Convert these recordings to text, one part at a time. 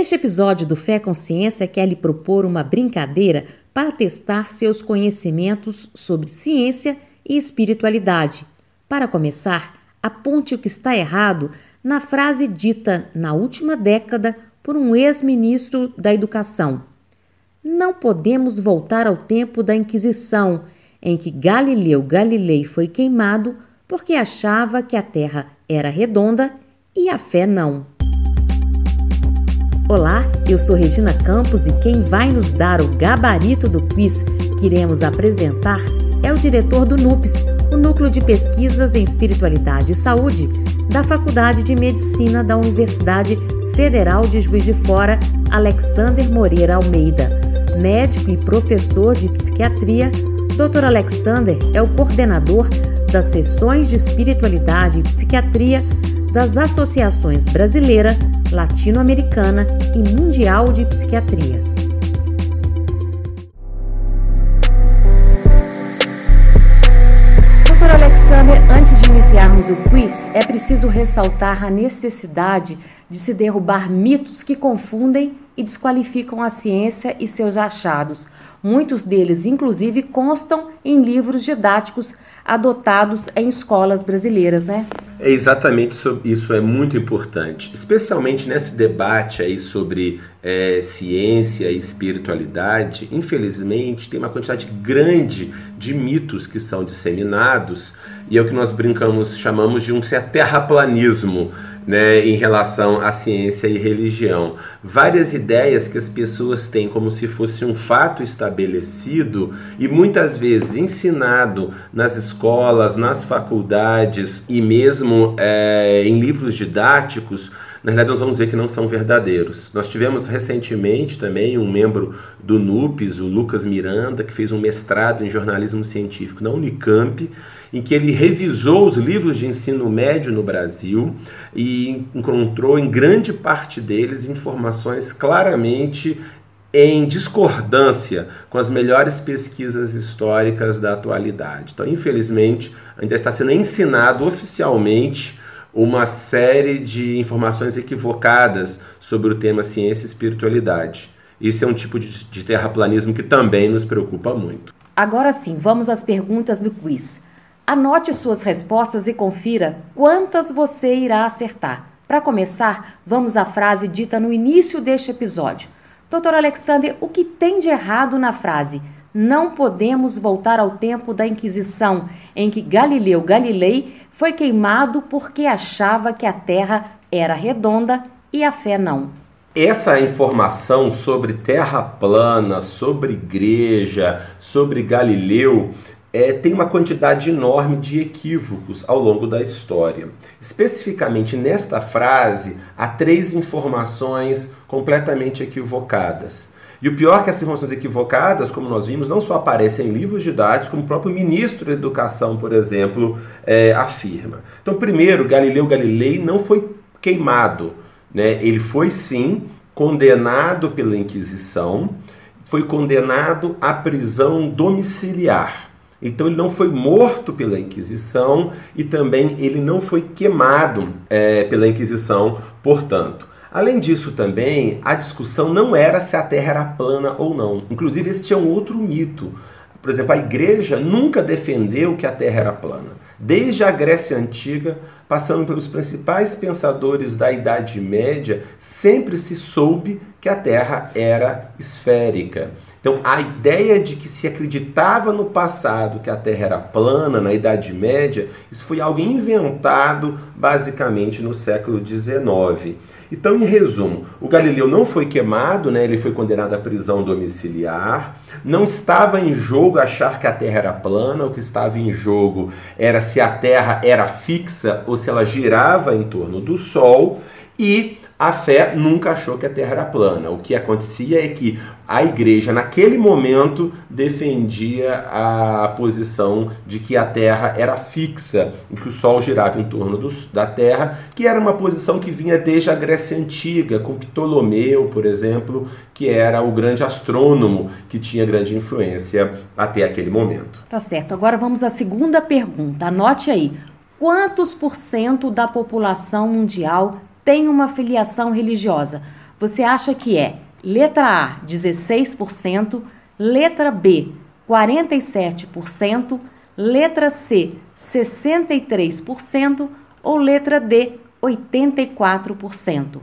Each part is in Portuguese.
Este episódio do Fé Consciência quer lhe propor uma brincadeira para testar seus conhecimentos sobre ciência e espiritualidade. Para começar, aponte o que está errado na frase dita na última década por um ex-ministro da Educação. Não podemos voltar ao tempo da Inquisição, em que Galileu Galilei foi queimado porque achava que a Terra era redonda e a fé não. Olá, eu sou Regina Campos e quem vai nos dar o gabarito do quiz que iremos apresentar é o diretor do NUPES, o Núcleo de Pesquisas em Espiritualidade e Saúde, da Faculdade de Medicina da Universidade Federal de Juiz de Fora, Alexander Moreira Almeida. Médico e professor de psiquiatria, Dr. Alexander é o coordenador das sessões de espiritualidade e psiquiatria das associações brasileira, latino-americana e mundial de psiquiatria. Doutor Alexander, antes de iniciarmos o quiz, é preciso ressaltar a necessidade de se derrubar mitos que confundem e desqualificam a ciência e seus achados. Muitos deles, inclusive, constam em livros didáticos adotados em escolas brasileiras, né? É exatamente isso, isso é muito importante, especialmente nesse debate aí sobre é, ciência e espiritualidade. Infelizmente, tem uma quantidade grande de mitos que são disseminados e é o que nós brincamos, chamamos de um terraplanismo né, em relação à ciência e religião. Várias ideias que as pessoas têm como se fosse um fato estabelecido e muitas vezes ensinado nas escolas, nas faculdades e mesmo é, em livros didáticos na verdade nós vamos ver que não são verdadeiros. Nós tivemos recentemente também um membro do NUPES, o Lucas Miranda, que fez um mestrado em jornalismo científico na Unicamp, em que ele revisou os livros de ensino médio no Brasil e encontrou em grande parte deles informações claramente em discordância com as melhores pesquisas históricas da atualidade. Então, infelizmente, ainda está sendo ensinado oficialmente uma série de informações equivocadas sobre o tema ciência e espiritualidade. Isso é um tipo de, de terraplanismo que também nos preocupa muito. Agora sim, vamos às perguntas do quiz. Anote suas respostas e confira quantas você irá acertar. Para começar, vamos à frase dita no início deste episódio. Doutor Alexander, o que tem de errado na frase? Não podemos voltar ao tempo da Inquisição, em que Galileu Galilei foi queimado porque achava que a Terra era redonda e a fé não. Essa informação sobre terra plana, sobre igreja, sobre Galileu, é, tem uma quantidade enorme de equívocos ao longo da história. Especificamente nesta frase, há três informações completamente equivocadas. E o pior é que essas informações equivocadas, como nós vimos, não só aparecem em livros didáticos, como o próprio ministro da Educação, por exemplo, é, afirma. Então, primeiro, Galileu Galilei não foi queimado. Né? Ele foi sim condenado pela Inquisição, foi condenado à prisão domiciliar. Então ele não foi morto pela Inquisição e também ele não foi queimado é, pela Inquisição, portanto. Além disso, também, a discussão não era se a Terra era plana ou não. Inclusive, este é um outro mito. Por exemplo, a igreja nunca defendeu que a Terra era plana. Desde a Grécia Antiga, passando pelos principais pensadores da Idade Média, sempre se soube que a Terra era esférica. Então, a ideia de que se acreditava no passado que a Terra era plana, na Idade Média, isso foi algo inventado basicamente no século XIX. Então, em resumo, o Galileu não foi queimado, né? ele foi condenado à prisão domiciliar. Não estava em jogo achar que a Terra era plana, o que estava em jogo era se a Terra era fixa ou se ela girava em torno do Sol. E a fé nunca achou que a Terra era plana. O que acontecia é que a igreja, naquele momento, defendia a posição de que a Terra era fixa, e que o Sol girava em torno do, da Terra, que era uma posição que vinha desde a Grécia Antiga, com Ptolomeu, por exemplo, que era o grande astrônomo que tinha grande influência até aquele momento. Tá certo. Agora vamos à segunda pergunta. Anote aí. Quantos por cento da população mundial tem uma filiação religiosa. Você acha que é letra A, 16%, letra B, 47%, letra C, 63% ou letra D, 84%?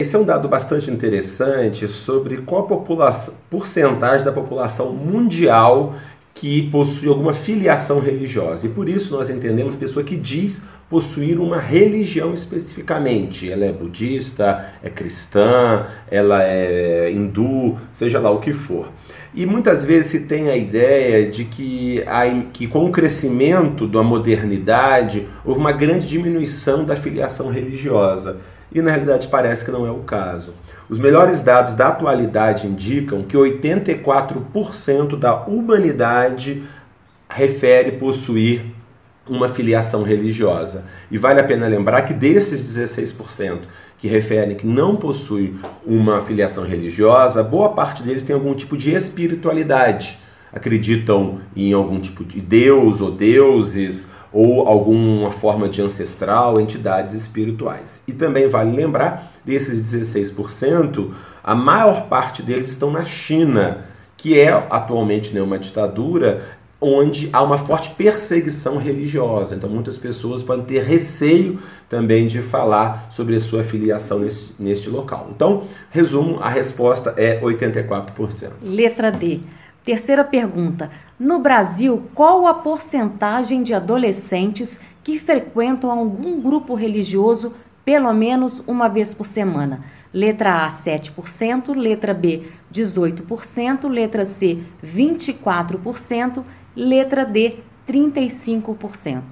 Esse é um dado bastante interessante sobre qual a população, porcentagem da população mundial que possui alguma filiação religiosa. E por isso nós entendemos pessoa que diz possuir uma religião especificamente. Ela é budista, é cristã, ela é hindu, seja lá o que for. E muitas vezes se tem a ideia de que, que com o crescimento da modernidade houve uma grande diminuição da filiação religiosa e na realidade parece que não é o caso. Os melhores dados da atualidade indicam que 84% da humanidade refere possuir uma filiação religiosa. E vale a pena lembrar que desses 16% que referem que não possuem uma filiação religiosa, boa parte deles tem algum tipo de espiritualidade. Acreditam em algum tipo de Deus ou deuses ou alguma forma de ancestral, entidades espirituais. E também vale lembrar, desses 16%, a maior parte deles estão na China, que é atualmente né, uma ditadura onde há uma forte perseguição religiosa. Então, muitas pessoas podem ter receio também de falar sobre a sua filiação nesse, neste local. Então, resumo, a resposta é 84%. Letra D. Terceira pergunta: no Brasil, qual a porcentagem de adolescentes que frequentam algum grupo religioso pelo menos uma vez por semana? Letra A, 7%, letra B, 18%, letra C, 24%, letra D, 35%.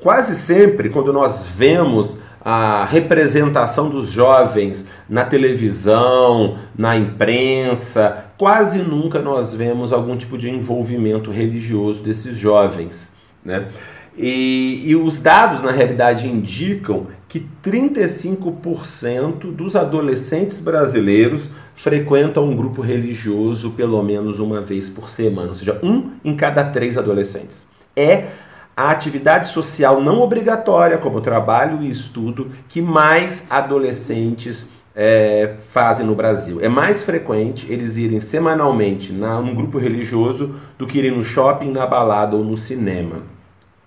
Quase sempre, quando nós vemos a representação dos jovens na televisão, na imprensa, quase nunca nós vemos algum tipo de envolvimento religioso desses jovens. Né? E, e os dados, na realidade, indicam que 35% dos adolescentes brasileiros frequentam um grupo religioso pelo menos uma vez por semana, ou seja, um em cada três adolescentes. É a atividade social não obrigatória, como trabalho e estudo, que mais adolescentes é, fazem no Brasil. É mais frequente eles irem semanalmente na, num grupo religioso do que irem no shopping, na balada ou no cinema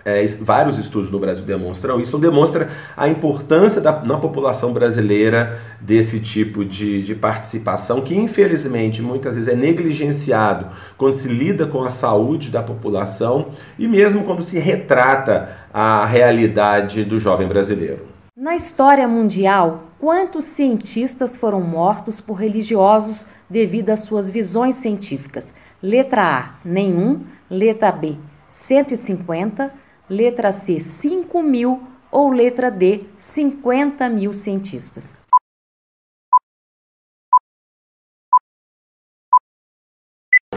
é, vários estudos no Brasil demonstram isso, demonstra a importância da, na população brasileira desse tipo de, de participação, que infelizmente muitas vezes é negligenciado quando se lida com a saúde da população e mesmo quando se retrata a realidade do jovem brasileiro. Na história mundial, quantos cientistas foram mortos por religiosos devido às suas visões científicas? Letra A, nenhum. Letra B, 150 letra C, 5 mil ou letra D, 50 mil cientistas?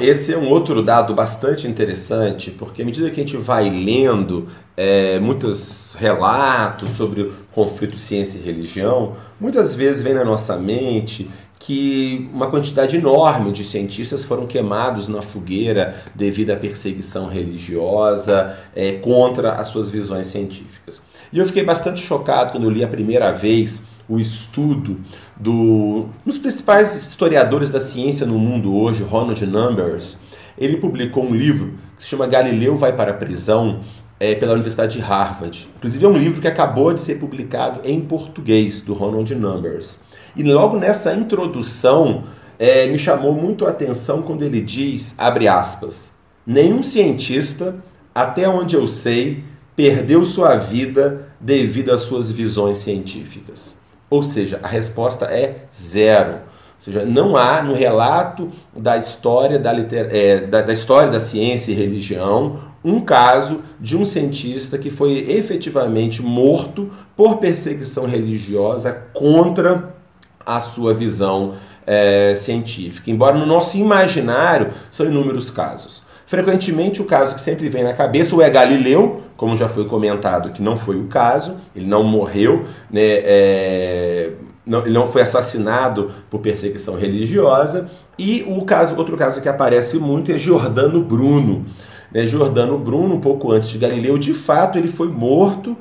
Esse é um outro dado bastante interessante, porque à medida que a gente vai lendo é, muitos relatos sobre o conflito ciência e religião, muitas vezes vem na nossa mente que uma quantidade enorme de cientistas foram queimados na fogueira devido à perseguição religiosa é, contra as suas visões científicas. E eu fiquei bastante chocado quando eu li a primeira vez o estudo do, dos principais historiadores da ciência no mundo hoje, Ronald Numbers. Ele publicou um livro que se chama Galileu vai para a prisão é, pela Universidade de Harvard. Inclusive é um livro que acabou de ser publicado em português do Ronald Numbers. E logo nessa introdução, é, me chamou muito a atenção quando ele diz, abre aspas, nenhum cientista, até onde eu sei, perdeu sua vida devido às suas visões científicas. Ou seja, a resposta é zero. Ou seja, não há no relato da história da, liter... É, da, da história da ciência e religião um caso de um cientista que foi efetivamente morto por perseguição religiosa contra a sua visão é, científica. Embora no nosso imaginário são inúmeros casos. Frequentemente o caso que sempre vem na cabeça é Galileu, como já foi comentado, que não foi o caso, ele não morreu, né, é, não, ele não foi assassinado por perseguição religiosa, E o caso, outro caso que aparece muito é Jordano Bruno. Né? Jordano Bruno, um pouco antes de Galileu, de fato ele foi morto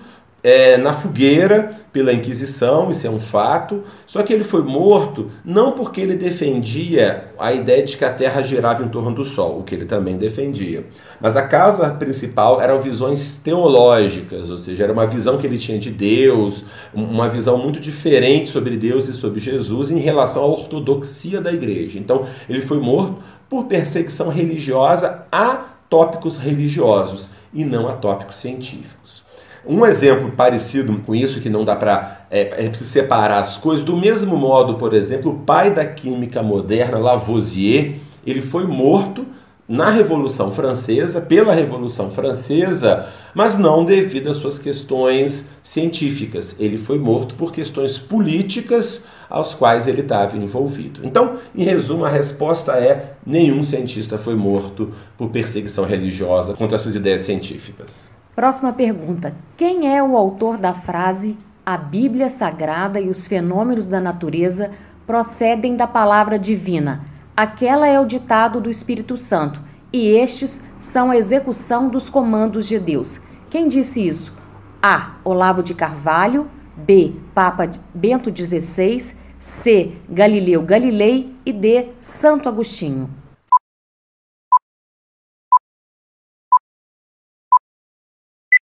é, na fogueira pela Inquisição, isso é um fato. Só que ele foi morto não porque ele defendia a ideia de que a Terra girava em torno do Sol, o que ele também defendia. Mas a causa principal eram visões teológicas, ou seja, era uma visão que ele tinha de Deus, uma visão muito diferente sobre Deus e sobre Jesus em relação à ortodoxia da igreja. Então, ele foi morto por perseguição religiosa a tópicos religiosos e não a tópicos científicos. Um exemplo parecido com isso, que não dá para é, é preciso separar as coisas, do mesmo modo, por exemplo, o pai da química moderna, Lavoisier, ele foi morto na Revolução Francesa, pela Revolução Francesa, mas não devido às suas questões científicas. Ele foi morto por questões políticas aos quais ele estava envolvido. Então, em resumo, a resposta é: nenhum cientista foi morto por perseguição religiosa contra suas ideias científicas. Próxima pergunta: quem é o autor da frase A Bíblia Sagrada e os fenômenos da natureza procedem da palavra divina? Aquela é o ditado do Espírito Santo, e estes são a execução dos comandos de Deus. Quem disse isso? A. Olavo de Carvalho, B. Papa Bento XVI, C. Galileu Galilei e D. Santo Agostinho.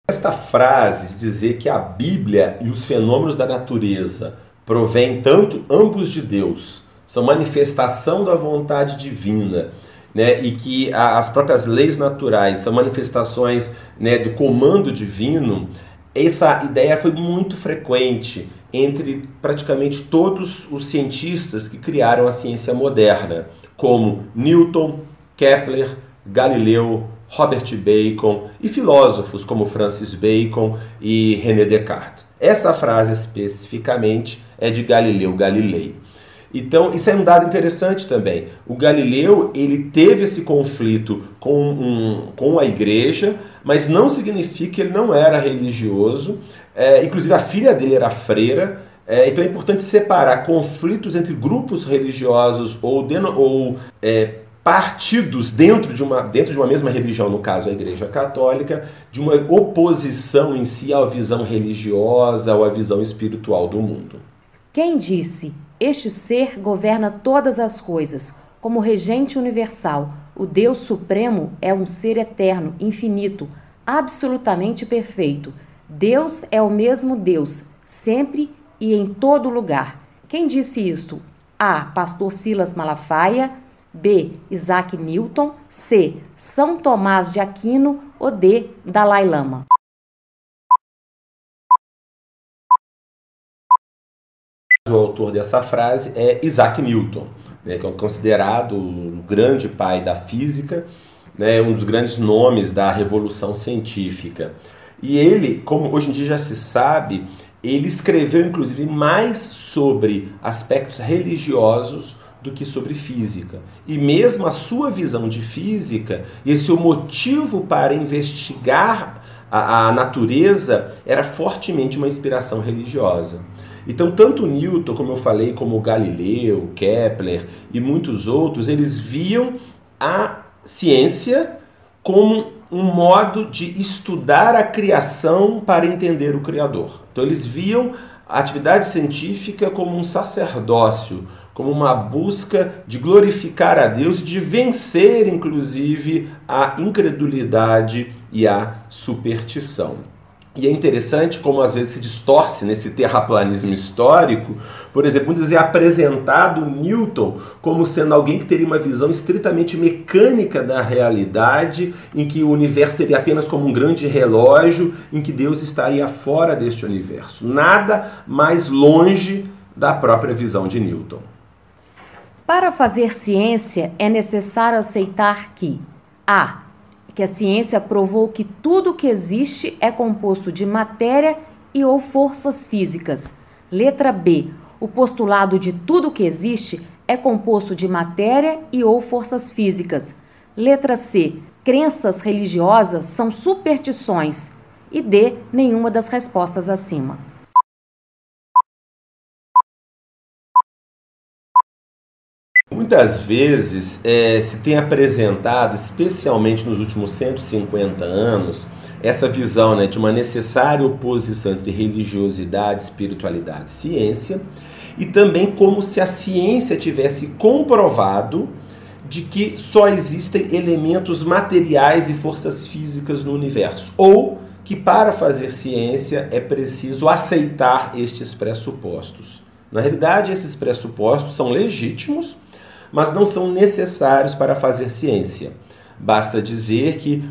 Esta frase de dizer que a Bíblia e os fenômenos da natureza provêm tanto ambos de Deus, são manifestação da vontade divina, né, e que as próprias leis naturais são manifestações né, do comando divino, essa ideia foi muito frequente entre praticamente todos os cientistas que criaram a ciência moderna, como Newton, Kepler, Galileu, Robert Bacon e filósofos como Francis Bacon e René Descartes. Essa frase especificamente é de Galileu Galilei. Então, isso é um dado interessante também. O Galileu, ele teve esse conflito com, um, com a igreja, mas não significa que ele não era religioso. É, inclusive, a filha dele era freira. É, então, é importante separar conflitos entre grupos religiosos ou, ou é, partidos dentro de, uma, dentro de uma mesma religião, no caso a Igreja Católica, de uma oposição em si à visão religiosa ou à visão espiritual do mundo. Quem disse: Este ser governa todas as coisas, como regente universal. O Deus Supremo é um ser eterno, infinito, absolutamente perfeito. Deus é o mesmo Deus, sempre e em todo lugar. Quem disse isto? A. Pastor Silas Malafaia. B. Isaac Newton, C. São Tomás de Aquino ou D. Dalai Lama. O autor dessa frase é Isaac Newton, né, que é considerado o grande pai da física, né, um dos grandes nomes da revolução científica. E ele, como hoje em dia já se sabe, ele escreveu inclusive mais sobre aspectos religiosos do que sobre física. E mesmo a sua visão de física, esse o motivo para investigar a, a natureza era fortemente uma inspiração religiosa. Então, tanto Newton, como eu falei, como Galileu, Kepler e muitos outros, eles viam a ciência como um modo de estudar a criação para entender o Criador. Então, eles viam a atividade científica como um sacerdócio, como uma busca de glorificar a Deus, de vencer inclusive a incredulidade e a superstição. E é interessante como às vezes se distorce nesse terraplanismo histórico. Por exemplo, muitas vezes é apresentado Newton como sendo alguém que teria uma visão estritamente mecânica da realidade, em que o universo seria apenas como um grande relógio, em que Deus estaria fora deste universo. Nada mais longe da própria visão de Newton. Para fazer ciência, é necessário aceitar que a. que a ciência provou que tudo que existe é composto de matéria e ou forças físicas. Letra B. O postulado de tudo que existe é composto de matéria e ou forças físicas. Letra C. Crenças religiosas são superstições. E D. Nenhuma das respostas acima. Muitas vezes é, se tem apresentado, especialmente nos últimos 150 anos, essa visão né, de uma necessária oposição entre religiosidade, espiritualidade e ciência, e também como se a ciência tivesse comprovado de que só existem elementos materiais e forças físicas no universo, ou que para fazer ciência é preciso aceitar estes pressupostos. Na realidade, esses pressupostos são legítimos, mas não são necessários para fazer ciência. Basta dizer que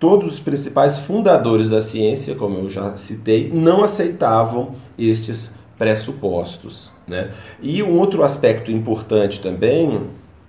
todos os principais fundadores da ciência, como eu já citei, não aceitavam estes pressupostos. Né? E um outro aspecto importante também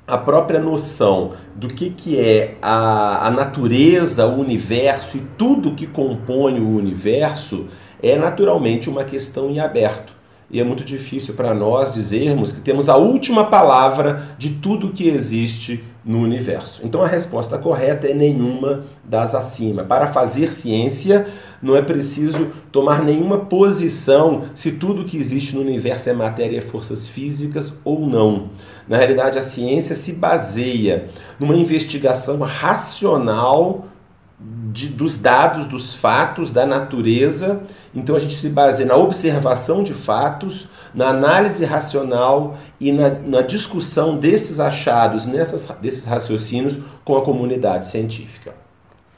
a própria noção do que, que é a, a natureza, o universo e tudo que compõe o universo é naturalmente uma questão em aberto. E é muito difícil para nós dizermos que temos a última palavra de tudo que existe no universo. Então a resposta correta é nenhuma das acima. Para fazer ciência, não é preciso tomar nenhuma posição se tudo que existe no universo é matéria e forças físicas ou não. Na realidade, a ciência se baseia numa investigação racional de, dos dados, dos fatos, da natureza. Então a gente se baseia na observação de fatos, na análise racional e na, na discussão desses achados, nessas, desses raciocínios com a comunidade científica.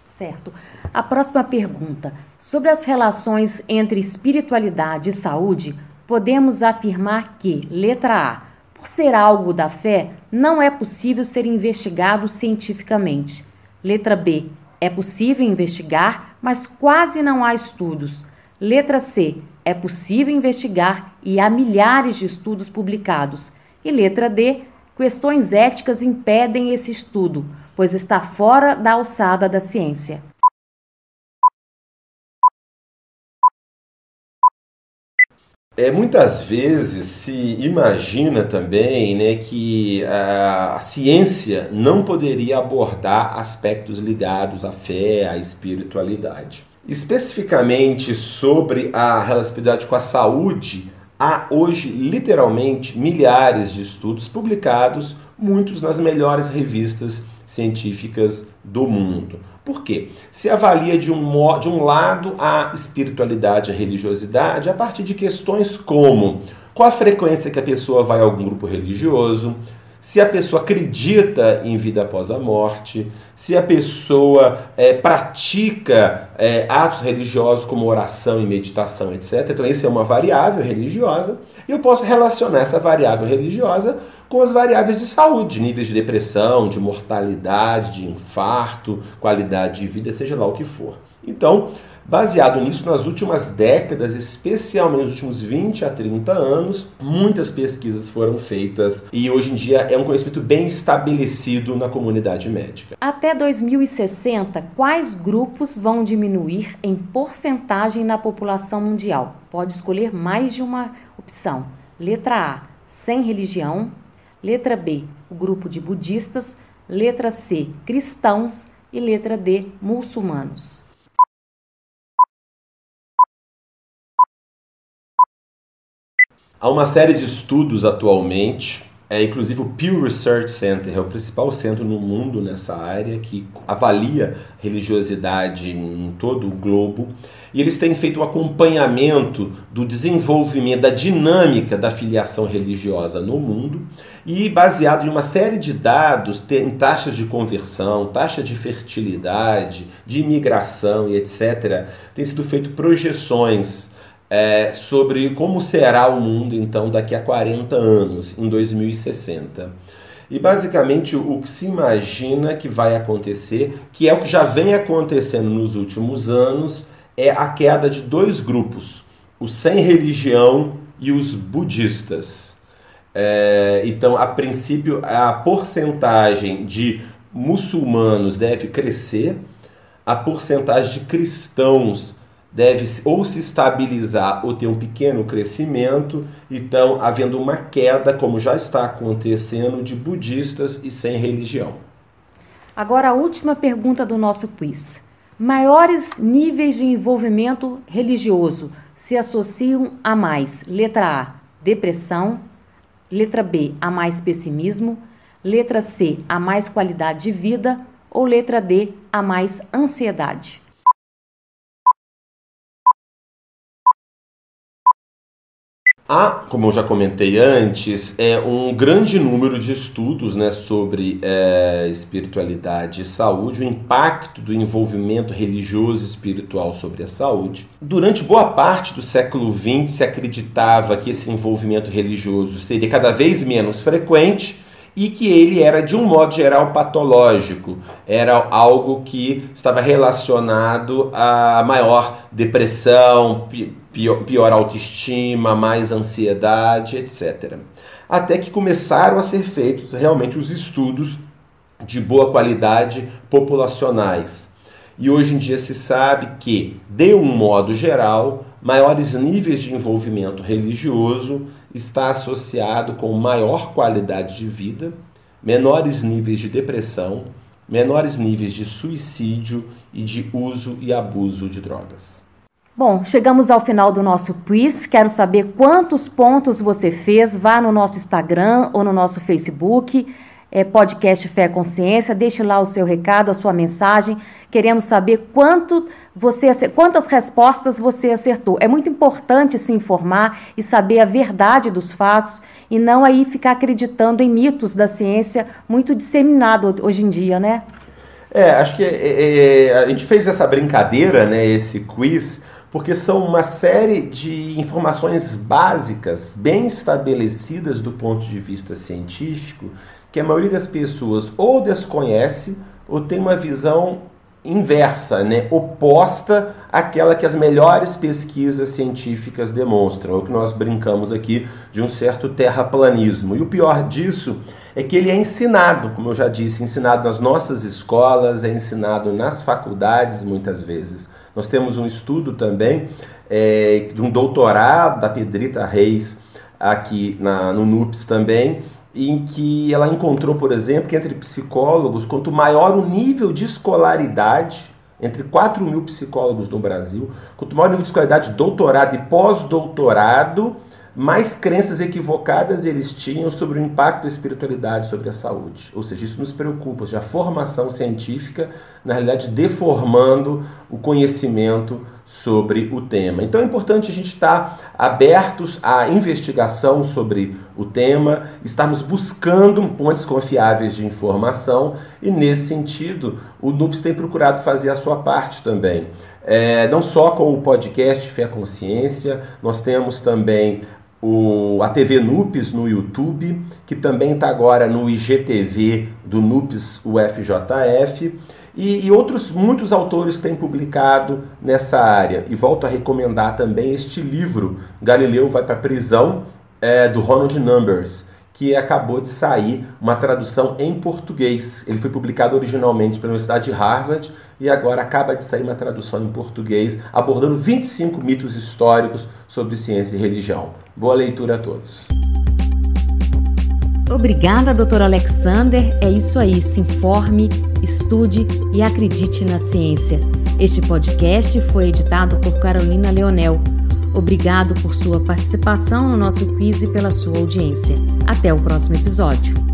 Certo. A próxima pergunta. Sobre as relações entre espiritualidade e saúde, podemos afirmar que, letra A, por ser algo da fé, não é possível ser investigado cientificamente. Letra B, é possível investigar, mas quase não há estudos. Letra C, é possível investigar e há milhares de estudos publicados. E letra D, questões éticas impedem esse estudo pois está fora da alçada da ciência. É, muitas vezes se imagina também né, que a, a, ciência não poderia abordar aspectos ligados à fé, à espiritualidade. Especificamente sobre a relatividade com a saúde, há hoje literalmente milhares de estudos publicados, muitos nas melhores revistas científicas do mundo. Por quê? Se avalia de um, de um lado a espiritualidade, a religiosidade, a partir de questões como qual a frequência que a pessoa vai a algum grupo religioso, se a pessoa acredita em vida após a morte, se a pessoa é, pratica é, atos religiosos como oração e meditação, etc. Então, isso é uma variável religiosa. E eu posso relacionar essa variável religiosa com as variáveis de saúde, níveis de depressão, de mortalidade, de infarto, qualidade de vida, seja lá o que for. Então, Baseado nisso, nas últimas décadas, especialmente nos últimos 20 a 30 anos, muitas pesquisas foram feitas e hoje em dia é um conhecimento bem estabelecido na comunidade médica. Até 2060, quais grupos vão diminuir em porcentagem na população mundial? Pode escolher mais de uma opção. Letra A, sem religião. Letra B, o grupo de budistas. Letra C, cristãos. E letra D, muçulmanos. Há uma série de estudos atualmente, é inclusive o Pew Research Center, é o principal centro no mundo nessa área que avalia religiosidade em todo o globo, e eles têm feito um acompanhamento do desenvolvimento da dinâmica da filiação religiosa no mundo e baseado em uma série de dados, em taxas de conversão, taxa de fertilidade, de imigração e etc, tem sido feito projeções é, sobre como será o mundo então daqui a 40 anos, em 2060. E basicamente o que se imagina que vai acontecer, que é o que já vem acontecendo nos últimos anos, é a queda de dois grupos, os sem religião e os budistas. É, então, a princípio, a porcentagem de muçulmanos deve crescer, a porcentagem de cristãos deve ou se estabilizar ou ter um pequeno crescimento, então havendo uma queda, como já está acontecendo, de budistas e sem religião. Agora a última pergunta do nosso quiz. Maiores níveis de envolvimento religioso se associam a mais: letra A, depressão, letra B, a mais pessimismo, Letra C, a mais qualidade de vida ou letra D, a mais ansiedade? Há, como eu já comentei antes, é um grande número de estudos né, sobre é, espiritualidade e saúde, o impacto do envolvimento religioso e espiritual sobre a saúde. Durante boa parte do século XX se acreditava que esse envolvimento religioso seria cada vez menos frequente e que ele era, de um modo geral, patológico. Era algo que estava relacionado a maior depressão, pior, pior autoestima, mais ansiedade, etc. Até que começaram a ser feitos realmente os estudos de boa qualidade populacionais. E hoje em dia se sabe que, de um modo geral, maiores níveis de envolvimento religioso está associado com maior qualidade de vida, menores níveis de depressão, menores níveis de suicídio e de uso e abuso de drogas. Bom, chegamos ao final do nosso quiz. Quero saber quantos pontos você fez. Vá no nosso Instagram ou no nosso Facebook é, podcast Fé Consciência. Deixe lá o seu recado, a sua mensagem. Queremos saber quanto você, quantas respostas você acertou. É muito importante se informar e saber a verdade dos fatos e não aí ficar acreditando em mitos da ciência muito disseminado hoje em dia, né? É, acho que é, é, a gente fez essa brincadeira, né, esse quiz, porque são uma série de informações básicas, bem estabelecidas do ponto de vista científico, que a maioria das pessoas ou desconhece ou tem uma visão inversa, né, oposta àquela que as melhores pesquisas científicas demonstram, é o que nós brincamos aqui de um certo terraplanismo. E o pior disso é que ele é ensinado, como eu já disse, ensinado nas nossas escolas, é ensinado nas faculdades muitas vezes. Nós temos um estudo também é, de um doutorado da Pedrita Reis aqui na, no NUPS também, em que ela encontrou, por exemplo, que entre psicólogos, quanto maior o nível de escolaridade, entre 4 mil psicólogos no Brasil, quanto maior o nível de escolaridade, doutorado e pós-doutorado, mais crenças equivocadas eles tinham sobre o impacto da espiritualidade sobre a saúde. Ou seja, isso nos preocupa, já a formação científica, na realidade, deformando o conhecimento sobre o tema. Então é importante a gente estar abertos à investigação sobre o tema, estarmos buscando pontos confiáveis de informação e, nesse sentido, o NUPS tem procurado fazer a sua parte também. É, não só com o podcast Fé Consciência, nós temos também o, a TV NUPES no YouTube, que também está agora no IGTV do NUPES UFJF. E, e, outros, muitos autores têm publicado nessa área. E volto a recomendar também este livro, Galileu vai para a prisão, é, do Ronald Numbers, que acabou de sair uma tradução em português. Ele foi publicado originalmente pela Universidade de Harvard e agora acaba de sair uma tradução em português, abordando 25 mitos históricos sobre ciência e religião. Boa leitura a todos. Obrigada, doutor Alexander. É isso aí. Se informe, estude e acredite na ciência. Este podcast foi editado por Carolina Leonel. Obrigado por sua participação no nosso quiz e pela sua audiência. Até o próximo episódio.